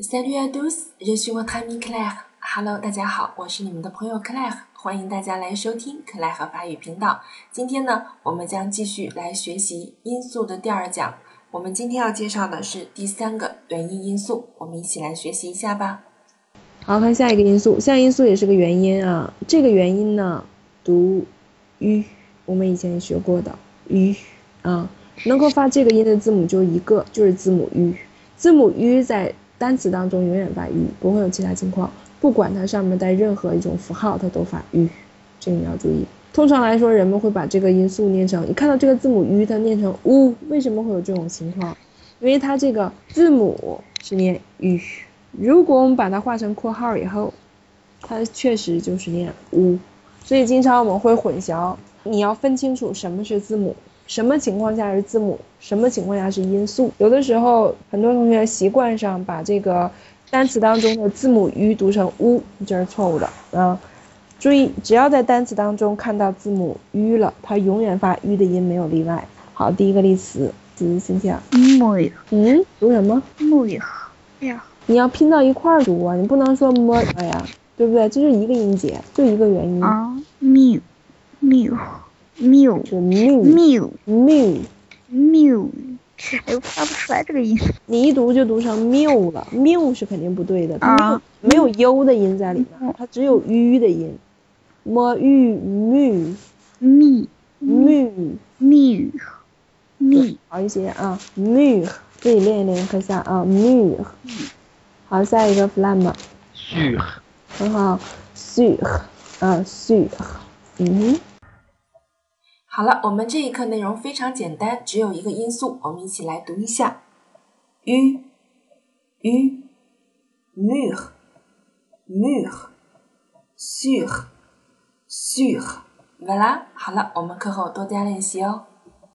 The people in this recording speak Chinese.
Salut à tous, je suis votre ami Claire. Hello，大家好，我是你们的朋友 Claire，欢迎大家来收听 Claire 法语频道。今天呢，我们将继续来学习音素的第二讲。我们今天要介绍的是第三个元音因素，我们一起来学习一下吧。好看下一个因素，下一个因素也是个元音啊。这个元音呢，读 u，我们以前也学过的 u 啊，能够发这个音的字母就一个，就是字母 u。字母 u 在单词当中永远发 u，不会有其他情况。不管它上面带任何一种符号，它都发 u，这个你要注意。通常来说，人们会把这个音素念成，你看到这个字母 u，它念成 u，为什么会有这种情况？因为它这个字母是念 u，如果我们把它画成括号以后，它确实就是念 u，所以经常我们会混淆。你要分清楚什么是字母。什么情况下是字母？什么情况下是音素？有的时候，很多同学习惯上把这个单词当中的字母 u 读成 u，这是错误的啊！注意，只要在单词当中看到字母 u 了，它永远发 u 的音，没有例外。好，第一个例词，子心想，木，嗯，读什么？木呀，哎呀，你要拼到一块儿读啊，你不能说么呀，对不对？这是一个音节，就一个元音啊，谬，谬。谬是谬谬谬谬，哎，我发不出来这个音。你一读就读成谬了，谬是肯定不对的，它没有没有 u 的音在里面，它只有 u 的音。么 u 谬谬谬谬谬，好一些啊，谬，自己练一练看下啊，谬。好，下一个 flam。sur。很好，sur，啊，sur，嗯。好了，我们这一课内容非常简单，只有一个音素，我们一起来读一下：u u mur mur sur sur。完啦，好了，我们课后多加练习哦。